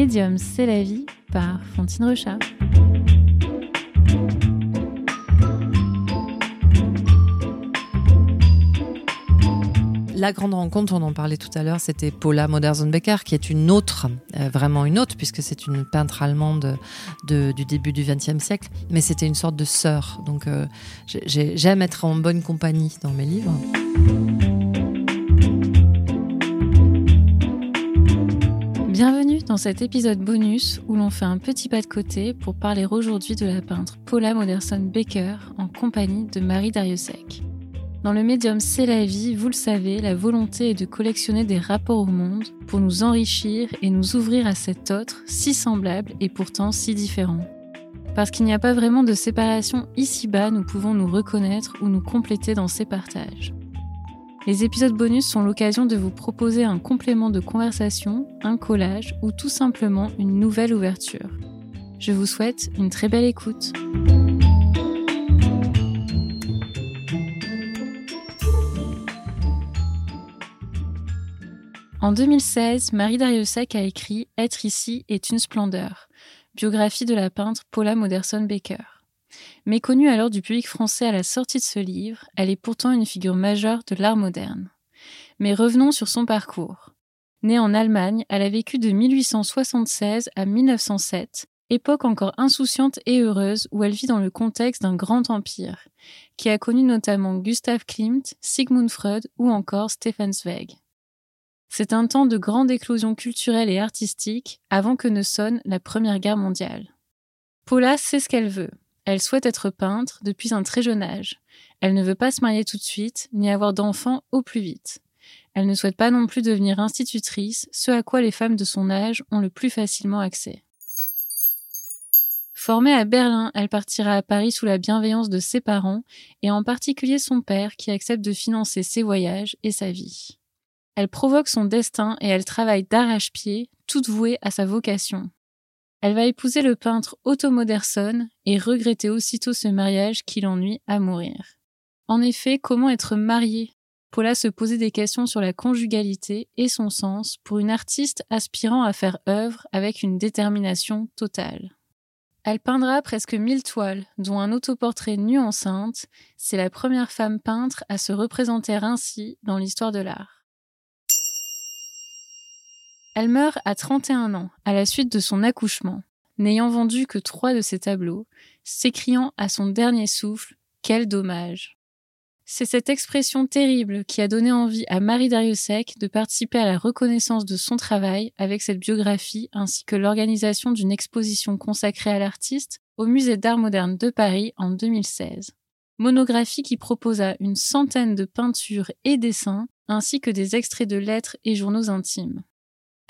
Médium, c'est la vie par Fantine Rechat. La grande rencontre, on en parlait tout à l'heure, c'était Paula Modersohn-Becker, qui est une autre, euh, vraiment une autre, puisque c'est une peintre allemande de, du début du XXe siècle, mais c'était une sorte de sœur. Donc euh, j'aime être en bonne compagnie dans mes livres. Dans cet épisode bonus où l'on fait un petit pas de côté pour parler aujourd'hui de la peintre Paula Modersohn-Becker en compagnie de Marie Dariussec. Dans le médium C'est la vie, vous le savez, la volonté est de collectionner des rapports au monde pour nous enrichir et nous ouvrir à cet autre si semblable et pourtant si différent. Parce qu'il n'y a pas vraiment de séparation ici-bas, nous pouvons nous reconnaître ou nous compléter dans ces partages. Les épisodes bonus sont l'occasion de vous proposer un complément de conversation, un collage ou tout simplement une nouvelle ouverture. Je vous souhaite une très belle écoute. En 2016, Marie Dariussec a écrit Être ici est une splendeur, biographie de la peintre Paula Modersohn-Becker. Méconnue alors du public français à la sortie de ce livre, elle est pourtant une figure majeure de l'art moderne. Mais revenons sur son parcours. Née en Allemagne, elle a vécu de 1876 à 1907, époque encore insouciante et heureuse où elle vit dans le contexte d'un grand empire, qui a connu notamment Gustav Klimt, Sigmund Freud ou encore Stefan Zweig. C'est un temps de grande éclosion culturelle et artistique avant que ne sonne la Première Guerre mondiale. Paula sait ce qu'elle veut. Elle souhaite être peintre depuis un très jeune âge. Elle ne veut pas se marier tout de suite, ni avoir d'enfants au plus vite. Elle ne souhaite pas non plus devenir institutrice, ce à quoi les femmes de son âge ont le plus facilement accès. Formée à Berlin, elle partira à Paris sous la bienveillance de ses parents, et en particulier son père qui accepte de financer ses voyages et sa vie. Elle provoque son destin et elle travaille d'arrache-pied, toute vouée à sa vocation. Elle va épouser le peintre Otto Modersohn et regretter aussitôt ce mariage qui l'ennuie à mourir. En effet, comment être mariée Paula se posait des questions sur la conjugalité et son sens pour une artiste aspirant à faire œuvre avec une détermination totale. Elle peindra presque mille toiles, dont un autoportrait nu enceinte. C'est la première femme peintre à se représenter ainsi dans l'histoire de l'art. Elle meurt à 31 ans, à la suite de son accouchement, n'ayant vendu que trois de ses tableaux, s'écriant à son dernier souffle Quel dommage C'est cette expression terrible qui a donné envie à Marie Dariussec de participer à la reconnaissance de son travail avec cette biographie ainsi que l'organisation d'une exposition consacrée à l'artiste au Musée d'art moderne de Paris en 2016. Monographie qui proposa une centaine de peintures et dessins ainsi que des extraits de lettres et journaux intimes.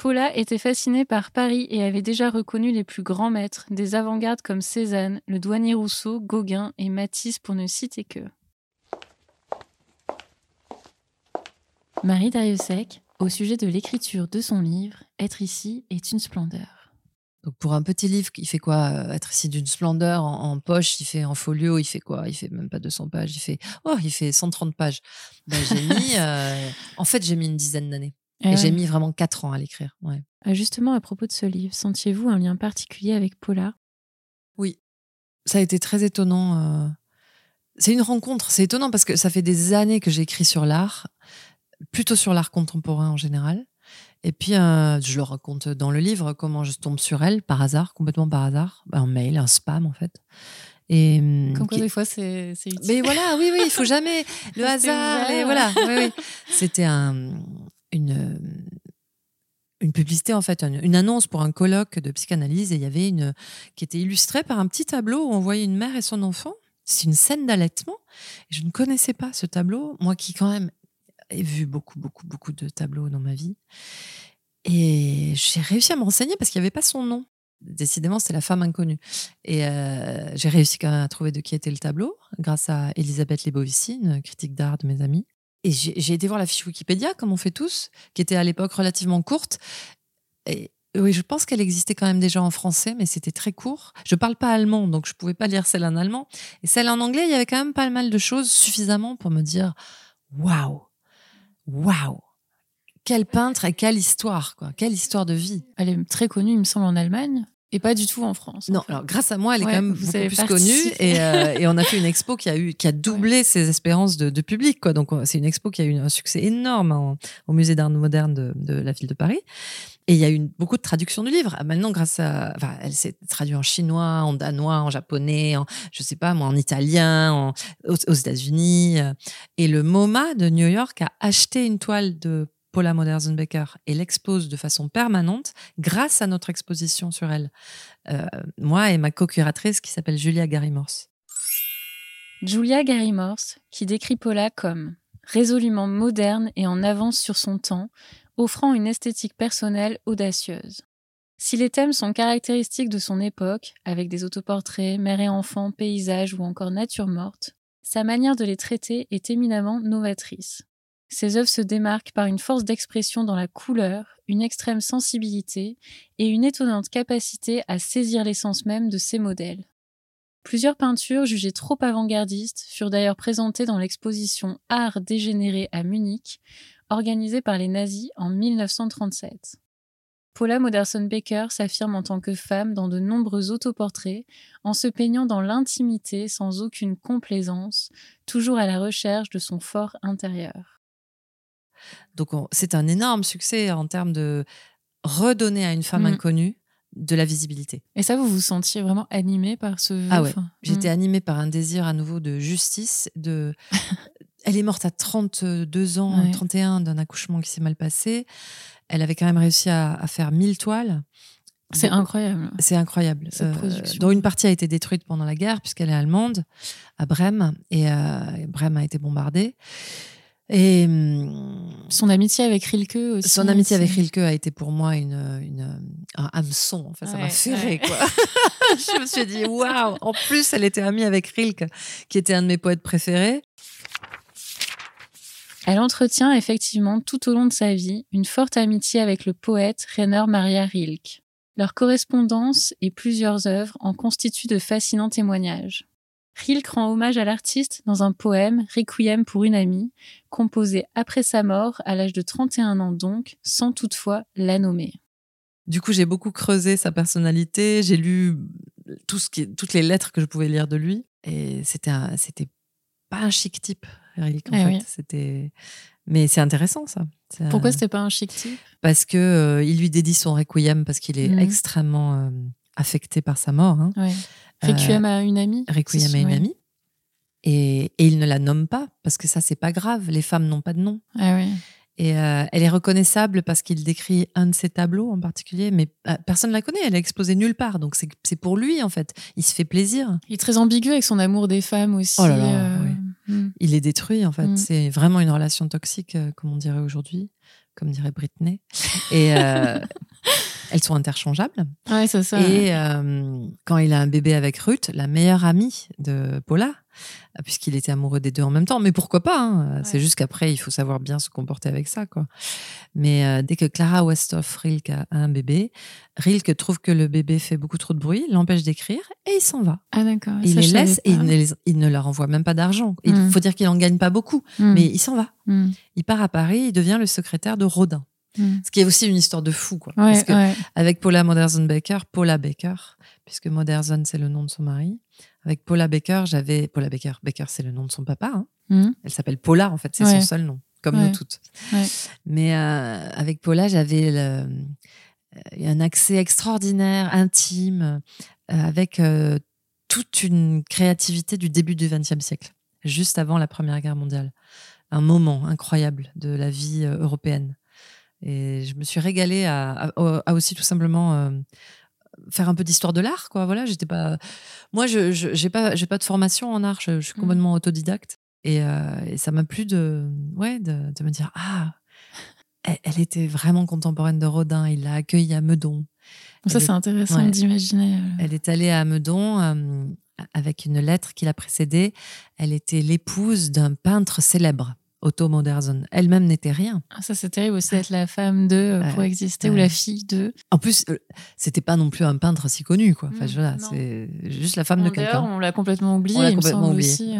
Paula était fascinée par Paris et avait déjà reconnu les plus grands maîtres, des avant-gardes comme Cézanne, le douanier Rousseau, Gauguin et Matisse pour ne citer que. Marie Dariussec, au sujet de l'écriture de son livre Être ici est une splendeur. Donc pour un petit livre, il fait quoi euh, Être ici d'une splendeur en, poche, il fait en folio, il fait quoi? Il fait même pas 200 pages, il fait oh, il fait 130 pages. Ben, j'ai mis, euh, en fait, j'ai mis une dizaine d'années. Et, j'ai mis vraiment quatre ans à l'écrire. Ouais. Ah, justement, à propos de ce livre, sentiez-vous un lien particulier avec Paula? Oui, ça a été très étonnant. Euh. C'est une rencontre, c'est étonnant parce que ça fait des années que j'écris sur l'art, plutôt sur l'art contemporain en général. Et puis, euh, je le raconte dans le livre, comment je tombe sur elle par hasard, complètement par hasard, un mail, un spam en fait. Et, hum, Comme quoi, des fois, c'est utile. Mais voilà, oui, oui, il faut jamais le hasard. Et voilà, oui, oui. C'était un, une, euh, une publicité, en fait, une, annonce pour un colloque de psychanalyse et il y avait une qui était illustrée par un petit tableau où on voyait une mère et son enfant. C'est une scène d'allaitement. Je ne connaissais pas ce tableau, moi qui quand même ai vu beaucoup, beaucoup, beaucoup de tableaux dans ma vie. Et j'ai réussi à me renseigner parce qu'il n'y avait pas son nom. Décidément, c'était la femme inconnue. Et euh, j'ai réussi quand même à trouver de qui était le tableau grâce à Elisabeth Lebovici, une critique d'art de mes amis. Et j'ai été voir la fiche Wikipédia, comme on fait tous, qui était à l'époque relativement courte. Et oui, je pense qu'elle existait quand même déjà en français, mais c'était très court. Je parle pas allemand, donc je pouvais pas lire celle en allemand. Et celle en anglais, il y avait quand même pas mal de choses suffisamment pour me dire waouh, waouh, quel peintre et quelle histoire, quoi. Quelle histoire de vie. Elle est très connue, il me semble, en Allemagne. Et pas du tout en France. Non, alors grâce à moi, elle est quand même beaucoup plus connue. Euh, et, on a fait une expo qui a, eu, qui a doublé ses espérances de, public. Quoi. Donc, c'est une expo qui a eu un succès énorme au Musée d'art moderne de, la ville de Paris. Et il y a eu beaucoup de traductions du livre. Ah, maintenant, grâce à. Enfin, elle s'est traduite en chinois, en danois, en japonais, en, je sais pas moi, en italien, aux, aux États-Unis. Et le MoMA de New York a acheté une toile de Paula Modersohn-Becker et l'expose de façon permanente grâce à notre exposition sur elle. Euh, moi et ma co-curatrice qui s'appelle Julia Gary-Morse. Julia Gary-Morse, qui décrit Paula comme résolument moderne et en avance sur son temps, offrant une esthétique personnelle audacieuse. Si les thèmes sont caractéristiques de son époque, avec des autoportraits, mère et enfants, paysages ou encore nature morte, sa manière de les traiter est éminemment novatrice. Ses œuvres se démarquent par une force d'expression dans la couleur, une extrême sensibilité et une étonnante capacité à saisir l'essence même de ses modèles. Plusieurs peintures jugées trop avant-gardistes furent d'ailleurs présentées dans l'exposition Art dégénéré à Munich, organisée par les nazis en 1937. Paula Modersohn-Becker s'affirme en tant que femme dans de nombreux autoportraits, en se peignant dans l'intimité sans aucune complaisance, toujours à la recherche de son fort intérieur. Donc c'est un énorme succès en termes de redonner à une femme mmh. inconnue de la visibilité. Et ça, vous vous sentiez vraiment animée par ce... Ah ouais, j'étais mmh. animée par un désir à nouveau de justice. De... Elle est morte à 32 ans, 31 d'un accouchement qui s'est mal passé. Elle avait quand même réussi à, faire 1000 toiles. C'est incroyable. C'est incroyable. Euh, dont une partie a été détruite pendant la guerre, puisqu'elle est allemande, à Brême, et euh, Brême a été bombardée. Et hum, son amitié avec Rilke aussi. Son amitié avec Rilke a été pour moi une, une un hameçon. Enfin, ça m'a ferré, quoi. je me suis dit, waouh! En plus, elle était amie avec Rilke, qui était un de mes poètes préférés. Elle entretient effectivement tout au long de sa vie une forte amitié avec le poète Rainer Maria Rilke. Leur correspondance et plusieurs œuvres en constituent de fascinants témoignages. Rilke rend hommage à l'artiste dans un poème Requiem pour une amie, composé après sa mort, à l'âge de 31 ans donc, sans toutefois la nommer. Du coup, j'ai beaucoup creusé sa personnalité, j'ai lu tout ce qui, toutes les lettres que je pouvais lire de lui, et c'était c'était pas un chic type, Rilke, en eh fait. C'était, mais c'est intéressant ça. Pourquoi c'était pas un chic type? Parce que euh, il lui dédie son requiem parce qu'il est mmh. extrêmement euh, affecté par sa mort. Hein. Requiem à une amie Requiem à une amie. Et, il ne la nomme pas, parce que ça, c'est pas grave. Les femmes n'ont pas de nom. Ah oui. Et euh, elle est reconnaissable parce qu'il décrit un de ses tableaux en particulier, mais euh, personne ne la connaît, elle est exposée nulle part. Donc c'est pour lui, en fait. Il se fait plaisir. Il est très ambigu avec son amour des femmes aussi. Oh là là, euh, hmm. Il est détruit, en fait. Hmm. C'est vraiment une relation toxique, comme on dirait aujourd'hui, comme dirait Britney. Et elles sont interchangeables. Ouais, c'est ça. Et quand il a un bébé avec Ruth, la meilleure amie de Paula, puisqu'il était amoureux des deux en même temps. Mais pourquoi pas hein, C'est juste qu'après, il faut savoir bien se comporter avec ça. quoi. Mais euh, dès que Clara Westhoff Rilke a un bébé, Rilke trouve que le bébé fait beaucoup trop de bruit, l'empêche d'écrire et il s'en va. Ah d'accord. Il les laisse et il ne, leur envoie même pas d'argent. Il hmm. faut dire qu'il en gagne pas beaucoup, hmm. mais il s'en va. Hmm. Il part à Paris, il devient le secrétaire de Rodin. Ce qui est aussi une histoire de fou, quoi. Parce que avec Paula Modersohn-Becker, Paula Becker, puisque Modersohn c'est le nom de son mari, avec Paula Becker, j'avais Paula Becker. Becker, c'est le nom de son papa. Hein. Mmh. Elle s'appelle Paula, en fait, c'est son seul nom, comme nous toutes. Mais euh, avec Paula, j'avais euh, un accès extraordinaire, intime, euh, avec toute une créativité du début du XXe siècle, juste avant la Première Guerre mondiale. Un moment incroyable de la vie européenne. Et je me suis régalée à, à aussi tout simplement faire un peu d'histoire de l'art quoi. Voilà j'étais pas moi je j'ai pas j'ai pas de formation en art je, suis mmh. complètement autodidacte. Euh, et, ça m'a plu de ouais de, me dire ah elle, était vraiment contemporaine de Rodin il l'a accueillie à Meudon. Ça c'est intéressant d'imaginer euh. elle est allée à Meudon euh, avec une lettre qui l'a précédée. Elle était l'épouse d'un peintre célèbre Otto Modersohn. Elle-même n'était rien. Ah, ça, c'est terrible aussi d'être la femme de euh, pour exister ou la fille de. En plus, euh, c'était pas non plus un peintre si connu, quoi. Enfin, mmh, c'est juste la femme de quelqu'un. On l'a complètement oublié. On l'a complètement oublié. Aussi,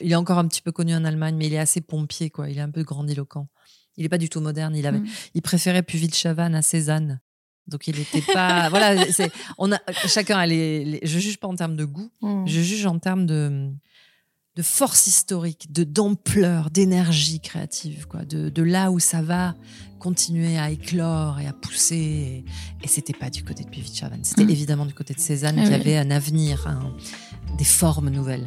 Il est encore un petit peu connu en Allemagne, mais il est assez pompier, quoi. Il est un peu grandiloquent. Il n'est pas du tout moderne. Il, avait, mm. il préférait Puvis Chavannes à Cézanne. Donc il n'était pas. voilà, on a, chacun a les, Je juge pas en termes de goût, mm. je juge en termes de, de force historique, de d'ampleur, d'énergie créative, quoi, de, de, là où ça va continuer à éclore et à pousser. Et, c'était pas du côté de Puvis Chavannes, c'était mm. évidemment du côté de Cézanne ah qui avait un avenir, des formes nouvelles.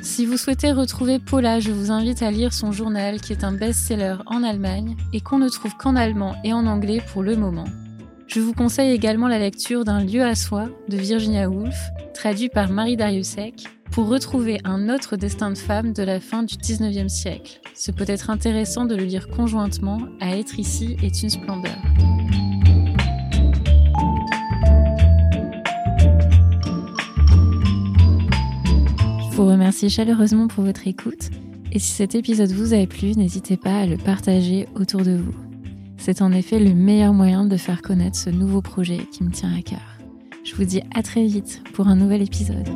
Si vous souhaitez retrouver Paula, je vous invite à lire son journal qui est un best-seller en Allemagne et qu'on ne trouve qu'en allemand et en anglais pour le moment. Je vous conseille également la lecture d'un lieu à soi de Virginia Woolf, traduit par Marie Dariussec, pour retrouver un autre destin de femme de la fin du 19e siècle. Ce peut être intéressant de le lire conjointement à être ici est une splendeur. vous remercie chaleureusement pour votre écoute et si cet épisode vous a plu, n'hésitez pas à le partager autour de vous. C'est en effet le meilleur moyen de faire connaître ce nouveau projet qui me tient à cœur. Je vous dis à très vite pour un nouvel épisode.